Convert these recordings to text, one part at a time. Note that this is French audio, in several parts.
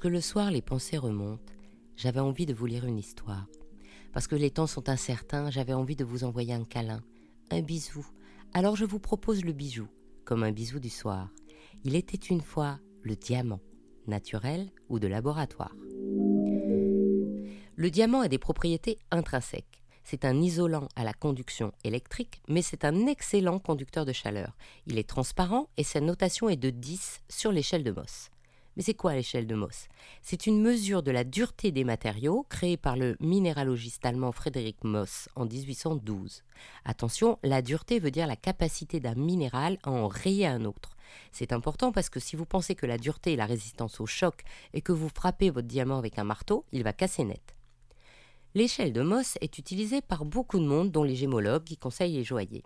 Lorsque le soir les pensées remontent, j'avais envie de vous lire une histoire. Parce que les temps sont incertains, j'avais envie de vous envoyer un câlin, un bisou. Alors je vous propose le bijou, comme un bisou du soir. Il était une fois le diamant, naturel ou de laboratoire. Le diamant a des propriétés intrinsèques. C'est un isolant à la conduction électrique, mais c'est un excellent conducteur de chaleur. Il est transparent et sa notation est de 10 sur l'échelle de Mohs. Mais c'est quoi l'échelle de Mohs C'est une mesure de la dureté des matériaux créée par le minéralogiste allemand Frédéric Mohs en 1812. Attention, la dureté veut dire la capacité d'un minéral à en rayer un autre. C'est important parce que si vous pensez que la dureté est la résistance au choc et que vous frappez votre diamant avec un marteau, il va casser net. L'échelle de Mohs est utilisée par beaucoup de monde, dont les gémologues qui conseillent les joailliers,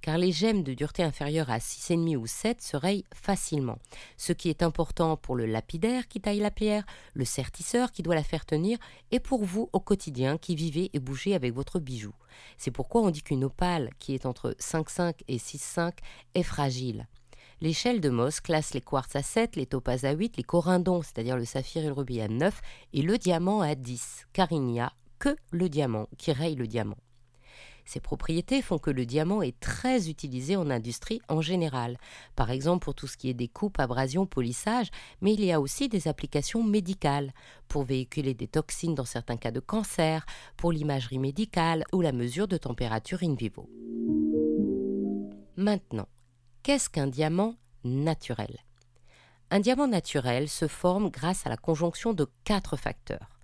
car les gemmes de dureté inférieure à 6,5 ou 7 se rayent facilement, ce qui est important pour le lapidaire qui taille la pierre, le sertisseur qui doit la faire tenir, et pour vous au quotidien qui vivez et bougez avec votre bijou. C'est pourquoi on dit qu'une opale qui est entre 5,5 et 6,5 est fragile. L'échelle de Mohs classe les quartz à 7, les topazes à 8, les corindons, c'est-à-dire le saphir et le rubis à 9, et le diamant à 10, car il n'y que le diamant, qui raye le diamant. Ces propriétés font que le diamant est très utilisé en industrie en général, par exemple pour tout ce qui est découpe, abrasion, polissage, mais il y a aussi des applications médicales, pour véhiculer des toxines dans certains cas de cancer, pour l'imagerie médicale ou la mesure de température in vivo. Maintenant, qu'est-ce qu'un diamant naturel? Un diamant naturel se forme grâce à la conjonction de quatre facteurs.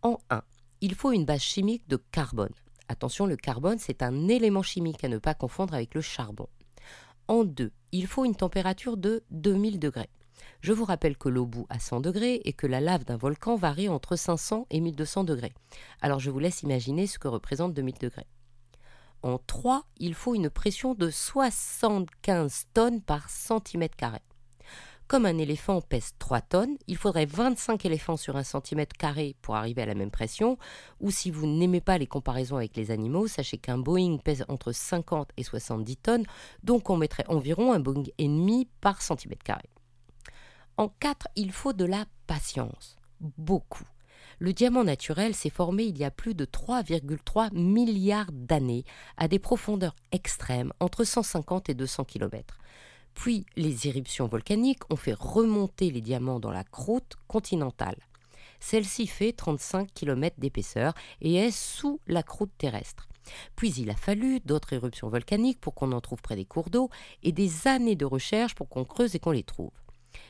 En 1, il faut une base chimique de carbone. Attention, le carbone, c'est un élément chimique à ne pas confondre avec le charbon. En deux, il faut une température de 2000 degrés. Je vous rappelle que l'eau bout à 100 degrés et que la lave d'un volcan varie entre 500 et 1200 degrés. Alors je vous laisse imaginer ce que représente 2000 degrés. En 3, il faut une pression de 75 tonnes par centimètre carré. Comme un éléphant pèse 3 tonnes, il faudrait 25 éléphants sur un centimètre carré pour arriver à la même pression. Ou si vous n'aimez pas les comparaisons avec les animaux, sachez qu'un Boeing pèse entre 50 et 70 tonnes, donc on mettrait environ un Boeing ennemi par centimètre carré. En 4, il faut de la patience. Beaucoup. Le diamant naturel s'est formé il y a plus de 3,3 milliards d'années à des profondeurs extrêmes, entre 150 et 200 km. Puis les éruptions volcaniques ont fait remonter les diamants dans la croûte continentale. Celle-ci fait 35 km d'épaisseur et est sous la croûte terrestre. Puis il a fallu d'autres éruptions volcaniques pour qu'on en trouve près des cours d'eau et des années de recherche pour qu'on creuse et qu'on les trouve.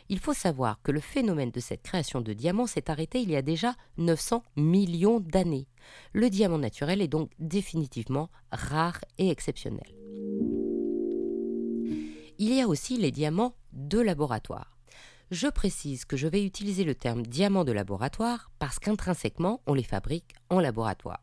Il faut savoir que le phénomène de cette création de diamants s'est arrêté il y a déjà 900 millions d'années. Le diamant naturel est donc définitivement rare et exceptionnel. Il y a aussi les diamants de laboratoire. Je précise que je vais utiliser le terme diamant de laboratoire parce qu'intrinsèquement, on les fabrique en laboratoire.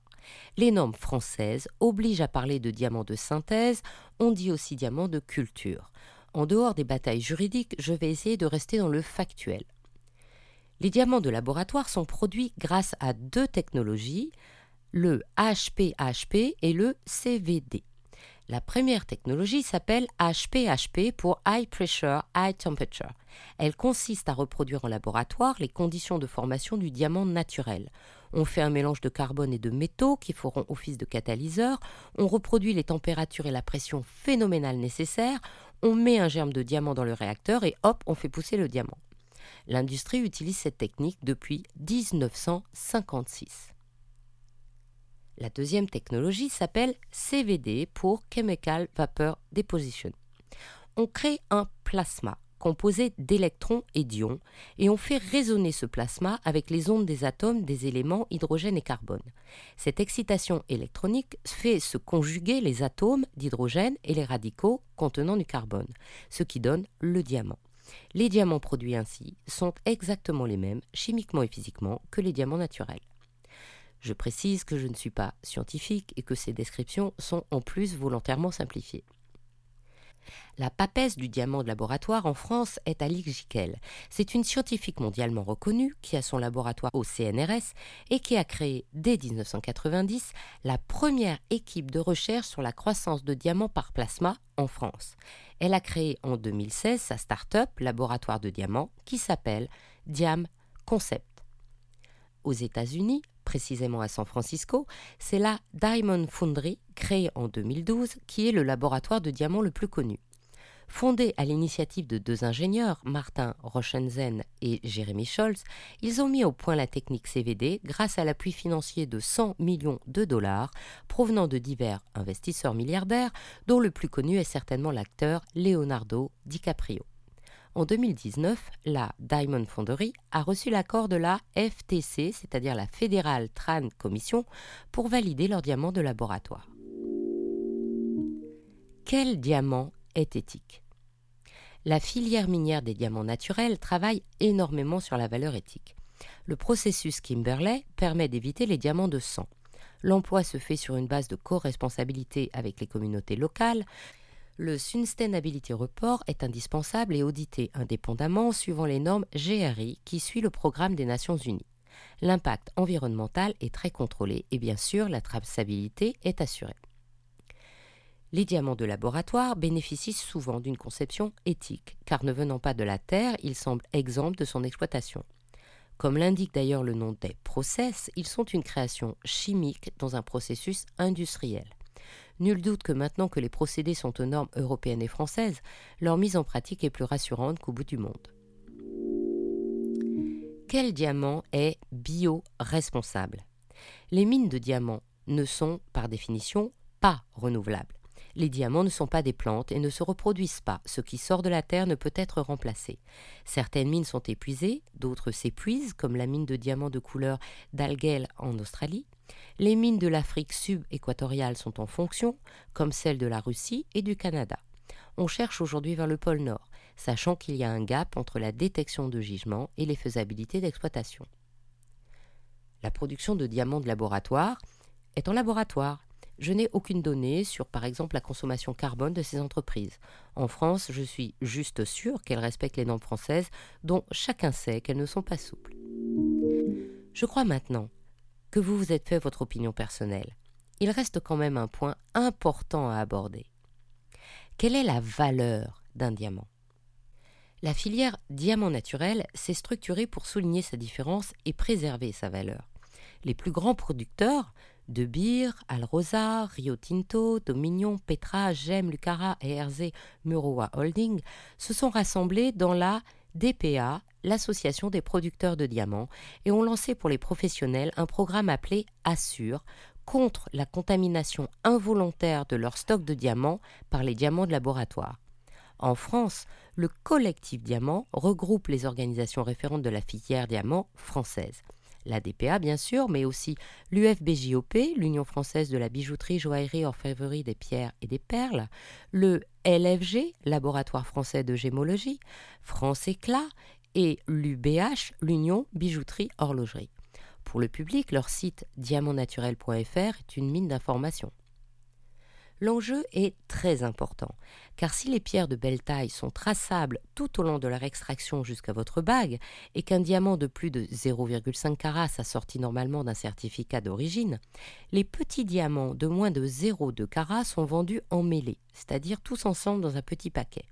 Les normes françaises obligent à parler de diamants de synthèse, on dit aussi diamants de culture. En dehors des batailles juridiques, je vais essayer de rester dans le factuel. Les diamants de laboratoire sont produits grâce à deux technologies, le HPHP et le CVD. La première technologie s'appelle HPHP pour High Pressure, High Temperature. Elle consiste à reproduire en laboratoire les conditions de formation du diamant naturel. On fait un mélange de carbone et de métaux qui feront office de catalyseur, on reproduit les températures et la pression phénoménales nécessaires, on met un germe de diamant dans le réacteur et hop, on fait pousser le diamant. L'industrie utilise cette technique depuis 1956. La deuxième technologie s'appelle CVD pour Chemical Vapor Deposition. On crée un plasma composé d'électrons et d'ions et on fait résonner ce plasma avec les ondes des atomes des éléments hydrogène et carbone. Cette excitation électronique fait se conjuguer les atomes d'hydrogène et les radicaux contenant du carbone, ce qui donne le diamant. Les diamants produits ainsi sont exactement les mêmes chimiquement et physiquement que les diamants naturels. Je précise que je ne suis pas scientifique et que ces descriptions sont en plus volontairement simplifiées. La papesse du diamant de laboratoire en France est Alix Jiquel. C'est une scientifique mondialement reconnue qui a son laboratoire au CNRS et qui a créé dès 1990 la première équipe de recherche sur la croissance de diamants par plasma en France. Elle a créé en 2016 sa start-up laboratoire de diamants qui s'appelle Diam Concept. aux États-Unis, précisément à San Francisco, c'est la Diamond Foundry, créée en 2012, qui est le laboratoire de diamants le plus connu. Fondé à l'initiative de deux ingénieurs, Martin Rochenzen et Jérémy Scholz, ils ont mis au point la technique CVD grâce à l'appui financier de 100 millions de dollars provenant de divers investisseurs milliardaires, dont le plus connu est certainement l'acteur Leonardo DiCaprio. En 2019, la Diamond Foundry a reçu l'accord de la FTC, c'est-à-dire la Federal Trade Commission, pour valider leur diamant de laboratoire. Quel diamant est éthique? La filière minière des diamants naturels travaille énormément sur la valeur éthique. Le processus Kimberley permet d'éviter les diamants de sang. L'emploi se fait sur une base de co-responsabilité avec les communautés locales, le Sustainability Report est indispensable et audité indépendamment suivant les normes GRI qui suit le programme des Nations Unies. L'impact environnemental est très contrôlé et bien sûr la traçabilité est assurée. Les diamants de laboratoire bénéficient souvent d'une conception éthique, car ne venant pas de la Terre, ils semblent exempts de son exploitation. Comme l'indique d'ailleurs le nom des process, ils sont une création chimique dans un processus industriel. Nul doute que maintenant que les procédés sont aux normes européennes et françaises, leur mise en pratique est plus rassurante qu'au bout du monde. Quel diamant est bio-responsable? Les mines de diamants ne sont, par définition, pas renouvelables. Les diamants ne sont pas des plantes et ne se reproduisent pas. Ce qui sort de la terre ne peut être remplacé. Certaines mines sont épuisées, d'autres s'épuisent, comme la mine de diamants de couleur d'Algel en Australie. Les mines de l'Afrique sub-équatoriale sont en fonction, comme celles de la Russie et du Canada. On cherche aujourd'hui vers le pôle Nord, sachant qu'il y a un gap entre la détection de gisements et les faisabilités d'exploitation. La production de diamants de laboratoire est en laboratoire. Je n'ai aucune donnée sur, par exemple, la consommation carbone de ces entreprises. En France, je suis juste sûr qu'elles respectent les normes françaises, dont chacun sait qu'elles ne sont pas souples. Je crois maintenant que vous vous êtes fait votre opinion personnelle, il reste quand même un point important à aborder. Quelle est la valeur d'un diamant? La filière diamant naturel s'est structurée pour souligner sa différence et préserver sa valeur. Les plus grands producteurs, De Beer, Alrosa, Rio Tinto, Dominion, Petra, Gem, Lucara et RZ Murowa Holding, se sont rassemblés dans la DPA, l'Association des producteurs de diamants, et ont lancé pour les professionnels un programme appelé Assure contre la contamination involontaire de leur stock de diamants par les diamants de laboratoire. En France, le collectif Diamant regroupe les organisations référentes de la filière diamant française. La DPA, bien sûr, mais aussi l'UFBJOP, l'Union française de la bijouterie, joaillerie, orfèvrerie des pierres et des perles, le LFG, Laboratoire français de gémologie, France Éclat, et l'UBH, l'Union bijouterie horlogerie. Pour le public, leur site diamantnaturel.fr est une mine d'informations. L'enjeu est très important, car si les pierres de belle taille sont traçables tout au long de leur extraction jusqu'à votre bague, et qu'un diamant de plus de 0,5 carats s'assortit normalement d'un certificat d'origine, les petits diamants de moins de 0,2 carats sont vendus en mêlée, c'est-à-dire tous ensemble dans un petit paquet.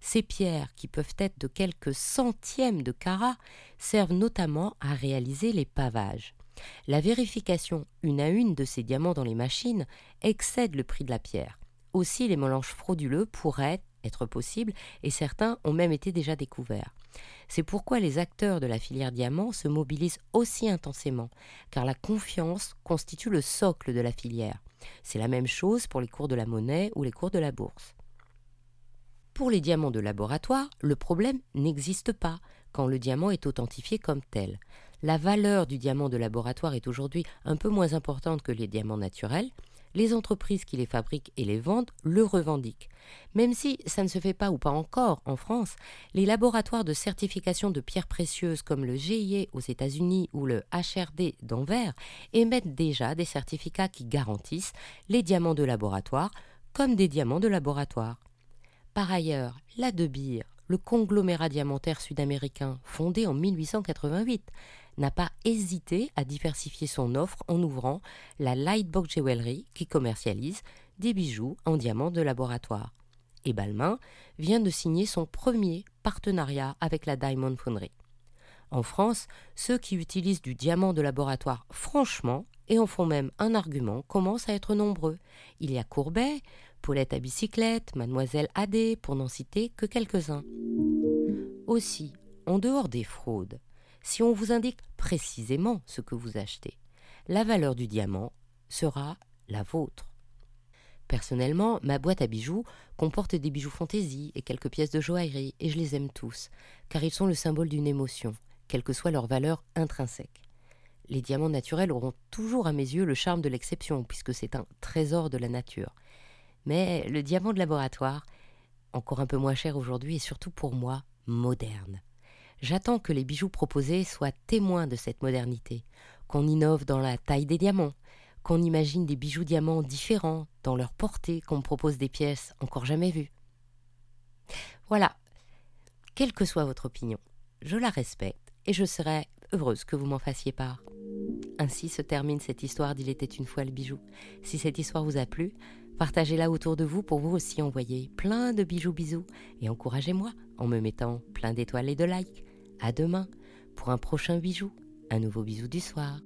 Ces pierres, qui peuvent être de quelques centièmes de carats, servent notamment à réaliser les pavages. La vérification une à une de ces diamants dans les machines excède le prix de la pierre. Aussi, les mélanges frauduleux pourraient être possibles et certains ont même été déjà découverts. C'est pourquoi les acteurs de la filière diamant se mobilisent aussi intensément, car la confiance constitue le socle de la filière. C'est la même chose pour les cours de la monnaie ou les cours de la bourse. Pour les diamants de laboratoire, le problème n'existe pas quand le diamant est authentifié comme tel. La valeur du diamant de laboratoire est aujourd'hui un peu moins importante que les diamants naturels. Les entreprises qui les fabriquent et les vendent le revendiquent. Même si ça ne se fait pas ou pas encore en France, les laboratoires de certification de pierres précieuses comme le GIE aux États-Unis ou le HRD d'Anvers émettent déjà des certificats qui garantissent les diamants de laboratoire comme des diamants de laboratoire. Par ailleurs, la De Beer, le conglomérat diamantaire sud-américain fondé en 1888, n'a pas hésité à diversifier son offre en ouvrant la Lightbox Jewelry qui commercialise des bijoux en diamants de laboratoire. Et Balmain vient de signer son premier partenariat avec la Diamond Foundry. En France, ceux qui utilisent du diamant de laboratoire franchement et en font même un argument commencent à être nombreux. Il y a Courbet, Paulette à bicyclette, Mademoiselle Adé, pour n'en citer que quelques-uns. Aussi, en dehors des fraudes, si on vous indique précisément ce que vous achetez, la valeur du diamant sera la vôtre. Personnellement, ma boîte à bijoux comporte des bijoux fantaisie et quelques pièces de joaillerie, et je les aime tous, car ils sont le symbole d'une émotion, quelle que soit leur valeur intrinsèque. Les diamants naturels auront toujours à mes yeux le charme de l'exception, puisque c'est un trésor de la nature. Mais le diamant de laboratoire, encore un peu moins cher aujourd'hui, et surtout pour moi, moderne. J'attends que les bijoux proposés soient témoins de cette modernité, qu'on innove dans la taille des diamants, qu'on imagine des bijoux diamants différents dans leur portée, qu'on propose des pièces encore jamais vues. Voilà, quelle que soit votre opinion, je la respecte et je serai heureuse que vous m'en fassiez part. Ainsi se termine cette histoire d'Il était une fois le bijou. Si cette histoire vous a plu, partagez-la autour de vous pour vous aussi envoyer plein de bijoux bisous et encouragez-moi en me mettant plein d'étoiles et de likes. À demain pour un prochain bijou, un nouveau bisou du soir.